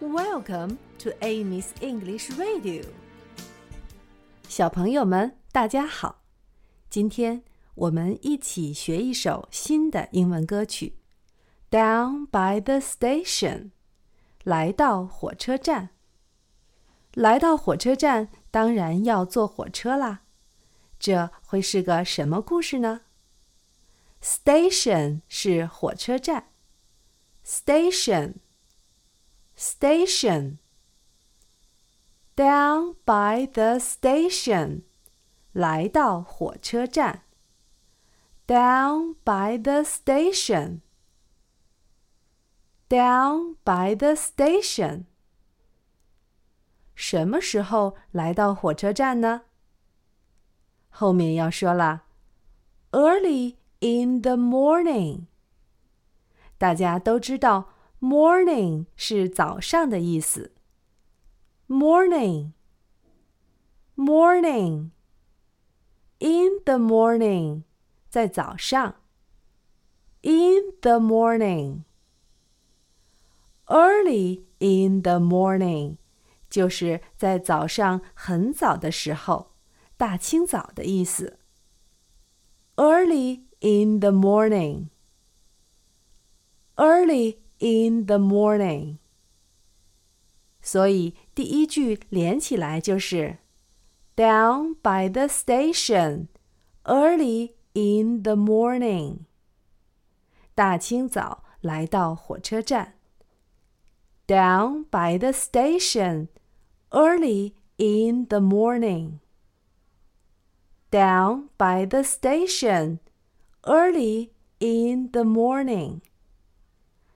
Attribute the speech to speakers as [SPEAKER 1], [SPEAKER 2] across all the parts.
[SPEAKER 1] Welcome to Amy's English Radio。小朋友们，大家好！今天我们一起学一首新的英文歌曲《Down by the Station》。来到火车站，来到火车站，当然要坐火车啦。这会是个什么故事呢？Station 是火车站，Station。Station. Down by the station. 来到火车站。Down by the station. Down by the station. 什么时候来到火车站呢？后面要说了，early in the morning。大家都知道。 Morning 是早上的意思。Morning, morning. In the morning，在早上。In the morning, early in the morning，就是在早上很早的时候，大清早的意思。Early in the morning, early in the morning。所以第一句连起来就是 Down by the station early in the morning。大清早来到火车站。Down by the station early in the morning. Down by the station early in the morning.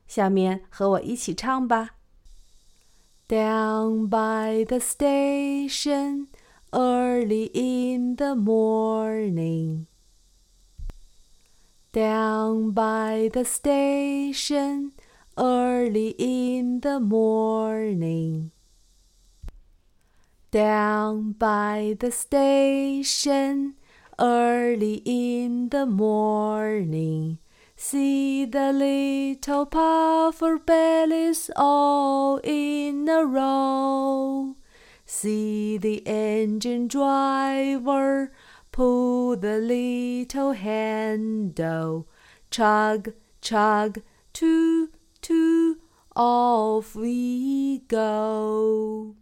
[SPEAKER 1] 下面和我一起唱吧。Down by the station early in the morning. Down by the station early in the morning. Down by the station early in the morning. See the little puffer bellies all in a row. See the engine driver pull the little handle. Chug, chug, toot, toot, off we go.